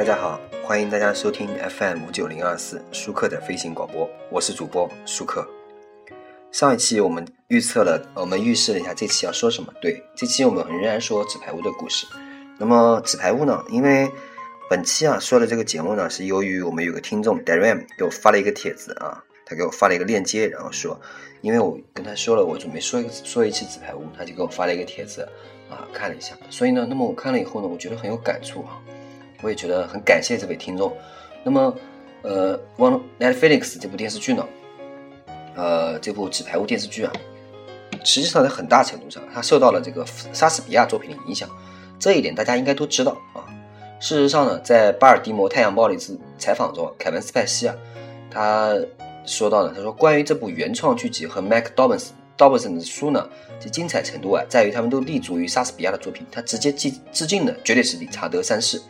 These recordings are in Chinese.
大家好，欢迎大家收听 FM 五九零二四舒克的飞行广播，我是主播舒克。上一期我们预测了，我们预示了一下这期要说什么。对，这期我们仍然说纸牌屋的故事。那么纸牌屋呢？因为本期啊说的这个节目呢，是由于我们有个听众 Darren 给我发了一个帖子啊，他给我发了一个链接，然后说，因为我跟他说了，我准备说一说一期纸牌屋，他就给我发了一个帖子啊，看了一下。所以呢，那么我看了以后呢，我觉得很有感触啊。我也觉得很感谢这位听众。那么，呃，《One Netflix》这部电视剧呢，呃，这部纸牌屋电视剧啊，实际上在很大程度上，它受到了这个莎士比亚作品的影响。这一点大家应该都知道啊。事实上呢，在巴尔的摩《太阳报》的一次采访中，凯文·斯派西啊，他说到呢，他说关于这部原创剧集和 Mac Dobson Dobson 的书呢，其精彩程度啊，在于他们都立足于莎士比亚的作品，他直接致致敬的绝对是理查德三世。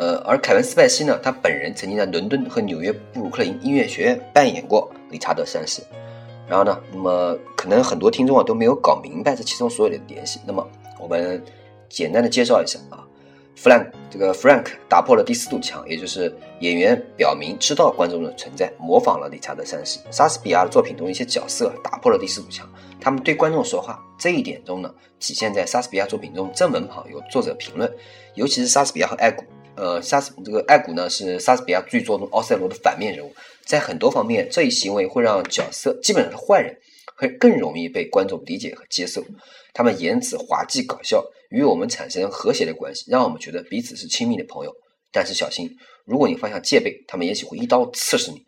呃，而凯文·斯派西呢，他本人曾经在伦敦和纽约布鲁克林音乐学院扮演过理查德三世。然后呢，那么可能很多听众啊都没有搞明白这其中所有的联系。那么我们简单的介绍一下啊，Frank 这个 Frank 打破了第四堵墙，也就是演员表明知道观众的存在，模仿了理查德三世。莎士比亚的作品中一些角色打破了第四堵墙，他们对观众说话。这一点中呢，体现在莎士比亚作品中正文旁有作者评论，尤其是莎士比亚和爱古。呃，莎士这个爱古呢是莎士比亚剧作中奥赛罗的反面人物，在很多方面，这一行为会让角色基本上是坏人，会更容易被观众理解和接受。他们言辞滑稽搞笑，与我们产生和谐的关系，让我们觉得彼此是亲密的朋友。但是小心，如果你放下戒备，他们也许会一刀刺死你。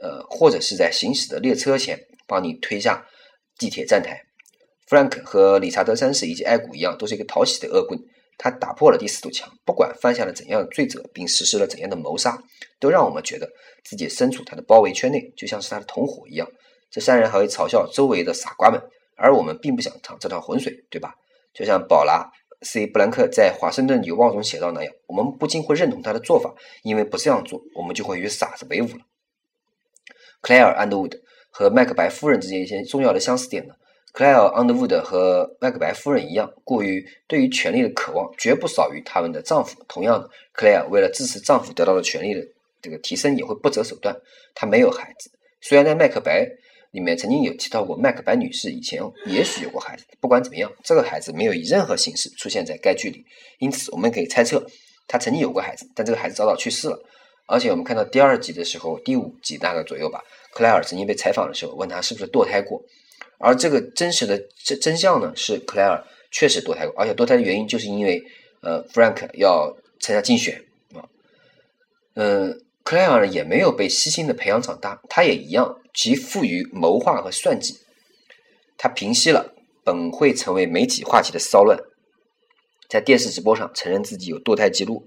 呃，或者是在行驶的列车前帮你推下地铁站台。弗兰克和理查德三世以及爱古一样，都是一个讨喜的恶棍。他打破了第四堵墙，不管犯下了怎样的罪责，并实施了怎样的谋杀，都让我们觉得自己身处他的包围圈内，就像是他的同伙一样。这三人还会嘲笑周围的傻瓜们，而我们并不想趟这趟浑水，对吧？就像宝拉 ·C· 布兰克在《华盛顿邮报》中写到那样，我们不禁会认同他的做法，因为不这样做，我们就会与傻子为伍了。克莱尔·安德伍德和麦克白夫人之间一些重要的相似点呢？克莱尔·安德伍德和麦克白夫人一样，过于对于权力的渴望绝不少于他们的丈夫。同样的，克莱尔为了支持丈夫得到了权力的这个提升，也会不择手段。她没有孩子，虽然在《麦克白》里面曾经有提到过麦克白女士以前也许有过孩子。不管怎么样，这个孩子没有以任何形式出现在该剧里，因此我们可以猜测她曾经有过孩子，但这个孩子早早去世了。而且我们看到第二集的时候，第五集大概左右吧，克莱尔曾经被采访的时候问他是不是堕胎过。而这个真实的真真相呢，是克莱尔确实堕胎过，而且堕胎的原因就是因为，呃，Frank 要参加竞选啊，嗯，克莱尔呢也没有被悉心的培养长大，他也一样极富于谋划和算计，他平息了本会成为媒体话题的骚乱，在电视直播上承认自己有堕胎记录，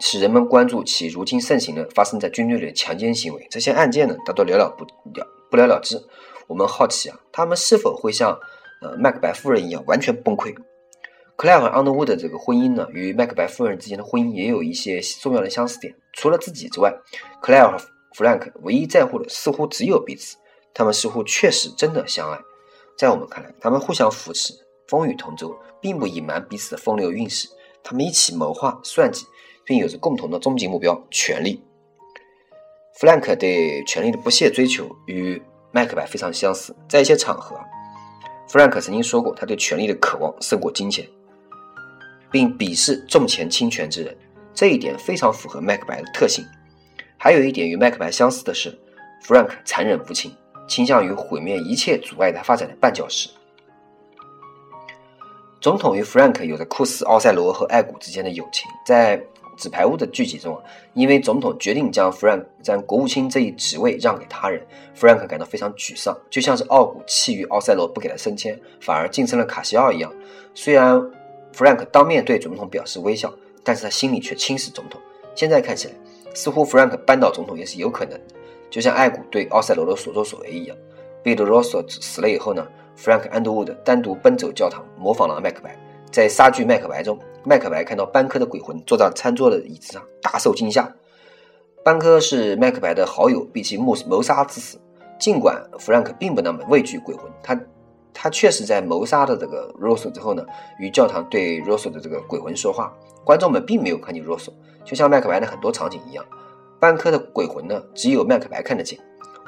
使人们关注其如今盛行的发生在军队里的强奸行为，这些案件呢，大多了了不了不了了之。我们好奇啊，他们是否会像呃麦克白夫人一样完全崩溃？克莱尔和安德伍的这个婚姻呢，与麦克白夫人之间的婚姻也有一些重要的相似点。除了自己之外，克莱尔和弗兰克唯一在乎的似乎只有彼此。他们似乎确实真的相爱。在我们看来，他们互相扶持，风雨同舟，并不隐瞒彼此的风流韵事。他们一起谋划算计，并有着共同的终极目标——权力。弗兰克对权力的不懈追求与。麦克白非常相似，在一些场合，弗兰克曾经说过，他对权力的渴望胜过金钱，并鄙视重钱轻权之人。这一点非常符合麦克白的特性。还有一点与麦克白相似的是，弗兰克残忍无情，倾向于毁灭一切阻碍他发展的绊脚石。总统与弗兰克有着酷似奥赛罗和爱古之间的友情，在。纸牌屋的剧集中啊，因为总统决定将 Frank 将国务卿这一职位让给他人，Frank 感到非常沮丧，就像是奥古气于奥赛罗不给他升迁，反而晋升了卡西奥一样。虽然 Frank 当面对总统表示微笑，但是他心里却轻视总统。现在看起来，似乎 Frank 扳倒总统也是有可能的，就像艾古对奥赛罗的所作所为一样。贝德罗索死了以后呢，Frank 安德伍德单独奔走教堂，模仿了麦克白。在杀剧《麦克白》中，麦克白看到班科的鬼魂坐在餐桌的椅子上，大受惊吓。班科是麦克白的好友，被其谋谋杀致死。尽管弗兰克并不那么畏惧鬼魂，他他确实在谋杀的这个 Rose 之后呢，与教堂对 Rose 的这个鬼魂说话。观众们并没有看见 Rose，就像麦克白的很多场景一样，班科的鬼魂呢，只有麦克白看得见。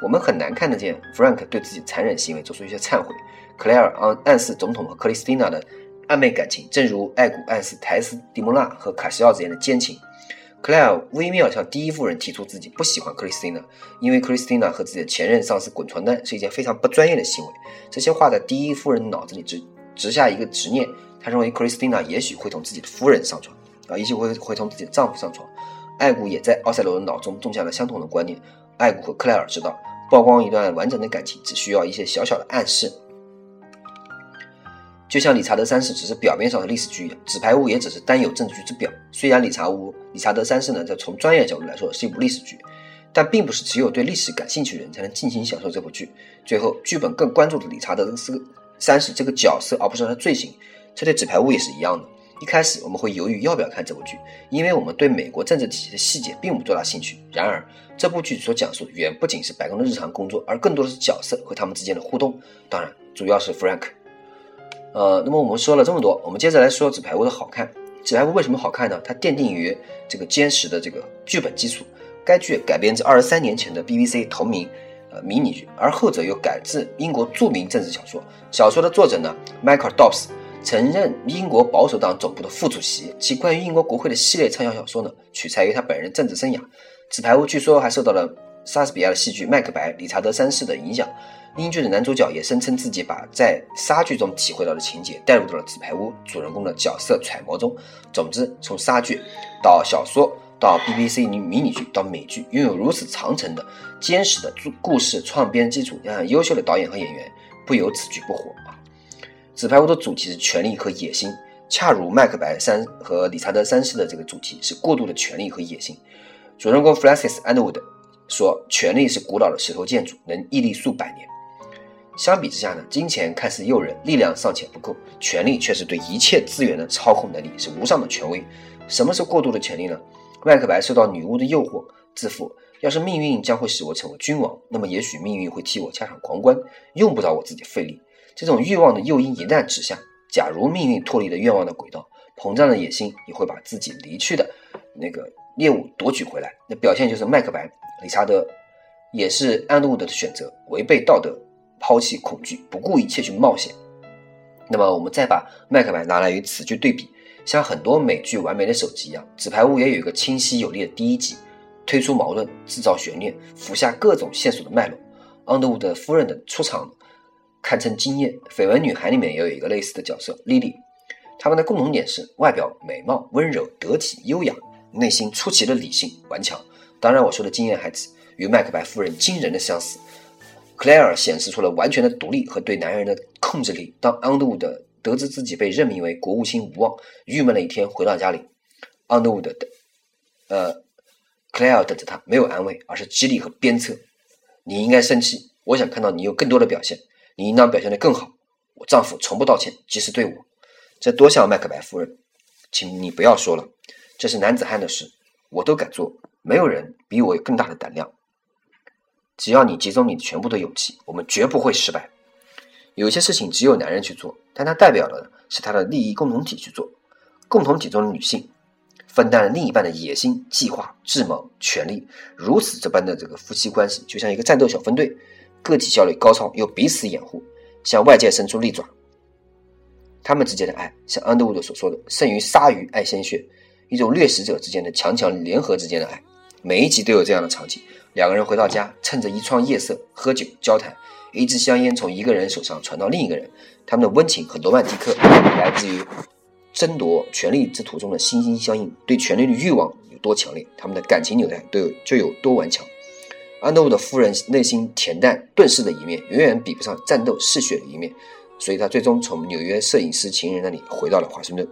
我们很难看得见 Frank 对自己残忍行为做出一些忏悔。克莱尔暗暗示总统和克里斯蒂娜的暧昧感情，正如艾古暗示台斯蒂莫娜和卡西奥之间的奸情。克莱尔微妙向第一夫人提出自己不喜欢克里斯蒂娜，因为克里斯蒂娜和自己的前任上司滚床单是一件非常不专业的行为。这些话在第一夫人脑子里植植下一个执念，他认为克里斯蒂娜也许会同自己的夫人上床，啊，也许会会同自己的丈夫上床。艾古也在奥赛罗的脑中种下了相同的观念。艾古和克莱尔知道。曝光一段完整的感情，只需要一些小小的暗示。就像理查德三世只是表面上的历史剧一样，纸牌屋也只是单有政治剧之表。虽然理查屋理查德三世呢，在从专业角度来说是一部历史剧，但并不是只有对历史感兴趣的人才能尽情享受这部剧。最后，剧本更关注的理查德斯三世这个角色，而不是他的罪行。这对纸牌屋也是一样的。一开始我们会犹豫要不要看这部剧，因为我们对美国政治体系的细节并无多大兴趣。然而，这部剧所讲述的远不仅是白宫的日常工作，而更多的是角色和他们之间的互动。当然，主要是 Frank。呃，那么我们说了这么多，我们接着来说《纸牌屋》的好看。《纸牌屋》为什么好看呢？它奠定于这个坚实的这个剧本基础。该剧改编自二十三年前的 BBC 同名呃迷你剧，而后者又改自英国著名政治小说。小说的作者呢，Michael Dobbs。曾任英国保守党总部的副主席，其关于英国国会的系列畅销小说呢，取材于他本人政治生涯。纸牌屋据说还受到了莎士比亚的戏剧《麦克白》、理查德三世的影响。英剧的男主角也声称自己把在莎剧中体会到的情节带入到了纸牌屋主人公的角色揣摩中。总之，从莎剧到小说，到 BBC 迷你剧，到美剧，拥有如此长程的坚实的故故事创编基础，加上优秀的导演和演员，不由此剧不火啊。纸牌屋的主题是权力和野心，恰如麦克白三和理查德三世的这个主题是过度的权力和野心。主人公 Francis Underwood 说：“权力是古老的石头建筑，能屹立数百年。”相比之下呢，金钱看似诱人，力量尚且不够，权力却是对一切资源的操控能力，是无上的权威。什么是过度的权力呢？麦克白受到女巫的诱惑，自负：要是命运将会使我成为君王，那么也许命运会替我加上皇冠，用不着我自己费力。这种欲望的诱因一旦指向，假如命运脱离了愿望的轨道，膨胀的野心也会把自己离去的那个猎物夺取回来。那表现就是麦克白、理查德，也是安德伍德的选择，违背道德，抛弃恐惧，不顾一切去冒险。那么我们再把麦克白拿来与此剧对比，像很多美剧完美的手机一样，《纸牌屋》也有一个清晰有力的第一集，推出矛盾，制造悬念，伏下各种线索的脉络。安德伍德夫人的出场。堪称惊艳，《绯闻女孩》里面也有一个类似的角色莉莉，他们的共同点是外表美貌、温柔、得体、优雅，内心出奇的理性、顽强。当然，我说的惊艳还指与麦克白夫人惊人的相似。克莱尔显示出了完全的独立和对男人的控制力。当安德伍德得知自己被任命为国务卿无望，郁闷了一天，回到家里，安德伍德的，呃，克莱尔等着他，没有安慰，而是激励和鞭策。你应该生气，我想看到你有更多的表现。你应当表现得更好。我丈夫从不道歉，即使对我，这多像麦克白夫人。请你不要说了，这是男子汉的事，我都敢做，没有人比我有更大的胆量。只要你集中你全部的勇气，我们绝不会失败。有些事情只有男人去做，但它代表的是他的利益共同体去做。共同体中的女性分担了另一半的野心、计划、智谋、权力，如此这般的这个夫妻关系，就像一个战斗小分队。个体效率高超，又彼此掩护，向外界伸出利爪。他们之间的爱，像安德伍德所说的，胜于鲨鱼爱鲜血，一种掠食者之间的强强联合之间的爱。每一集都有这样的场景：两个人回到家，趁着一窗夜色喝酒交谈，一支香烟从一个人手上传到另一个人，他们的温情和罗曼蒂克来自于争夺权力之途中的心心相印，对权力的欲望有多强烈，他们的感情纽带都有就有多顽强。安德伍的夫人内心恬淡顿世的一面，远远比不上战斗嗜血的一面，所以他最终从纽约摄影师情人那里回到了华盛顿。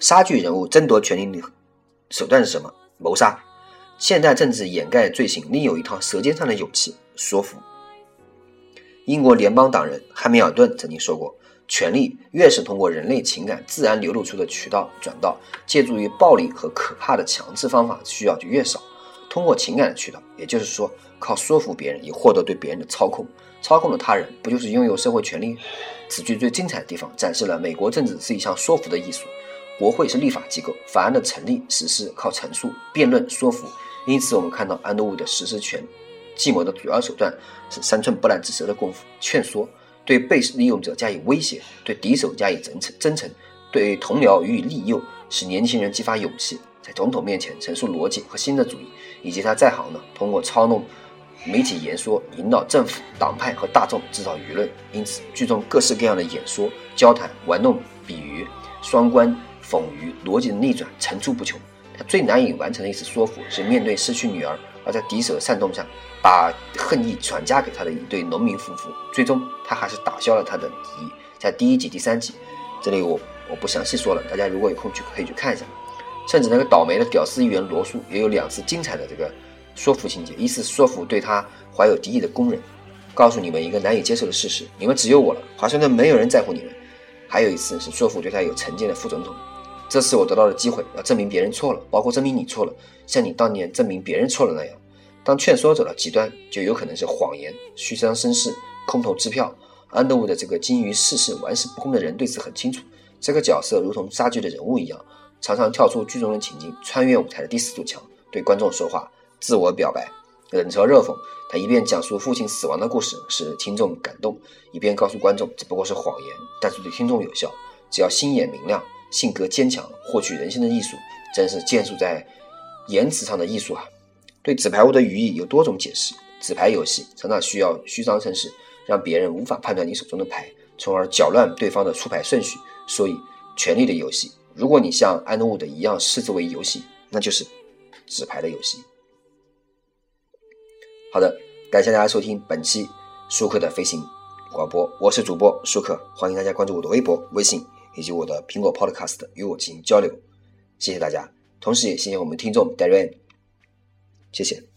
杀剧人物争夺权力的手段是什么？谋杀。现代政治掩盖罪行，另有一套舌尖上的勇气——说服。英国联邦党人汉密尔顿曾经说过：“权力越是通过人类情感自然流露出的渠道转到，借助于暴力和可怕的强制方法需要就越少。”通过情感的渠道，也就是说，靠说服别人以获得对别人的操控，操控了他人，不就是拥有社会权利？此剧最精彩的地方，展示了美国政治是一项说服的艺术。国会是立法机构，法案的成立、实施靠陈述、辩论、说服。因此，我们看到安德伍的实施权计谋的主要手段是三寸不烂之舌的功夫，劝说，对被利用者加以威胁，对敌手加以真诚，真诚，对同僚予以利诱，使年轻人激发勇气，在总统面前陈述逻辑和新的主义，以及他在行呢，通过操弄媒体言说，引导政府、党派和大众制造舆论。因此，剧中各式各样的演说、交谈、玩弄比喻、双关、讽喻、逻辑的逆转层出不穷。他最难以完成的一次说服，是面对失去女儿而在敌手的煽动下，把恨意转嫁给他的一对农民夫妇。最终，他还是打消了他的敌意。在第一集、第三集，这里我我不详细说了，大家如果有空去可以去看一下。甚至那个倒霉的屌丝议员罗素也有两次精彩的这个说服情节：一次说服对他怀有敌意的工人，告诉你们一个难以接受的事实，你们只有我了，华盛顿没有人在乎你们；还有一次是说服对他有成见的副总统。这次我得到了机会，要证明别人错了，包括证明你错了，像你当年证明别人错了那样。当劝说走到极端，就有可能是谎言、虚张声势、空头支票。安德伍的这个精于世事、玩世不恭的人对此很清楚。这个角色如同杀剧的人物一样，常常跳出剧中的情境，穿越舞台的第四堵墙，对观众说话，自我表白，冷嘲热讽。他一边讲述父亲死亡的故事，使听众感动，一边告诉观众只不过是谎言，但是对听众有效。只要心眼明亮。性格坚强，获取人心的艺术，真是建树在言辞上的艺术啊！对纸牌屋的语义有多种解释。纸牌游戏常常需要虚张声势，让别人无法判断你手中的牌，从而搅乱对方的出牌顺序。所以，权力的游戏，如果你像安德伍德一样视之为游戏，那就是纸牌的游戏。好的，感谢大家收听本期舒克的飞行广播，我是主播舒克，欢迎大家关注我的微博、微信。以及我的苹果 Podcast 与我进行交流，谢谢大家，同时也谢谢我们听众 Darren，谢谢。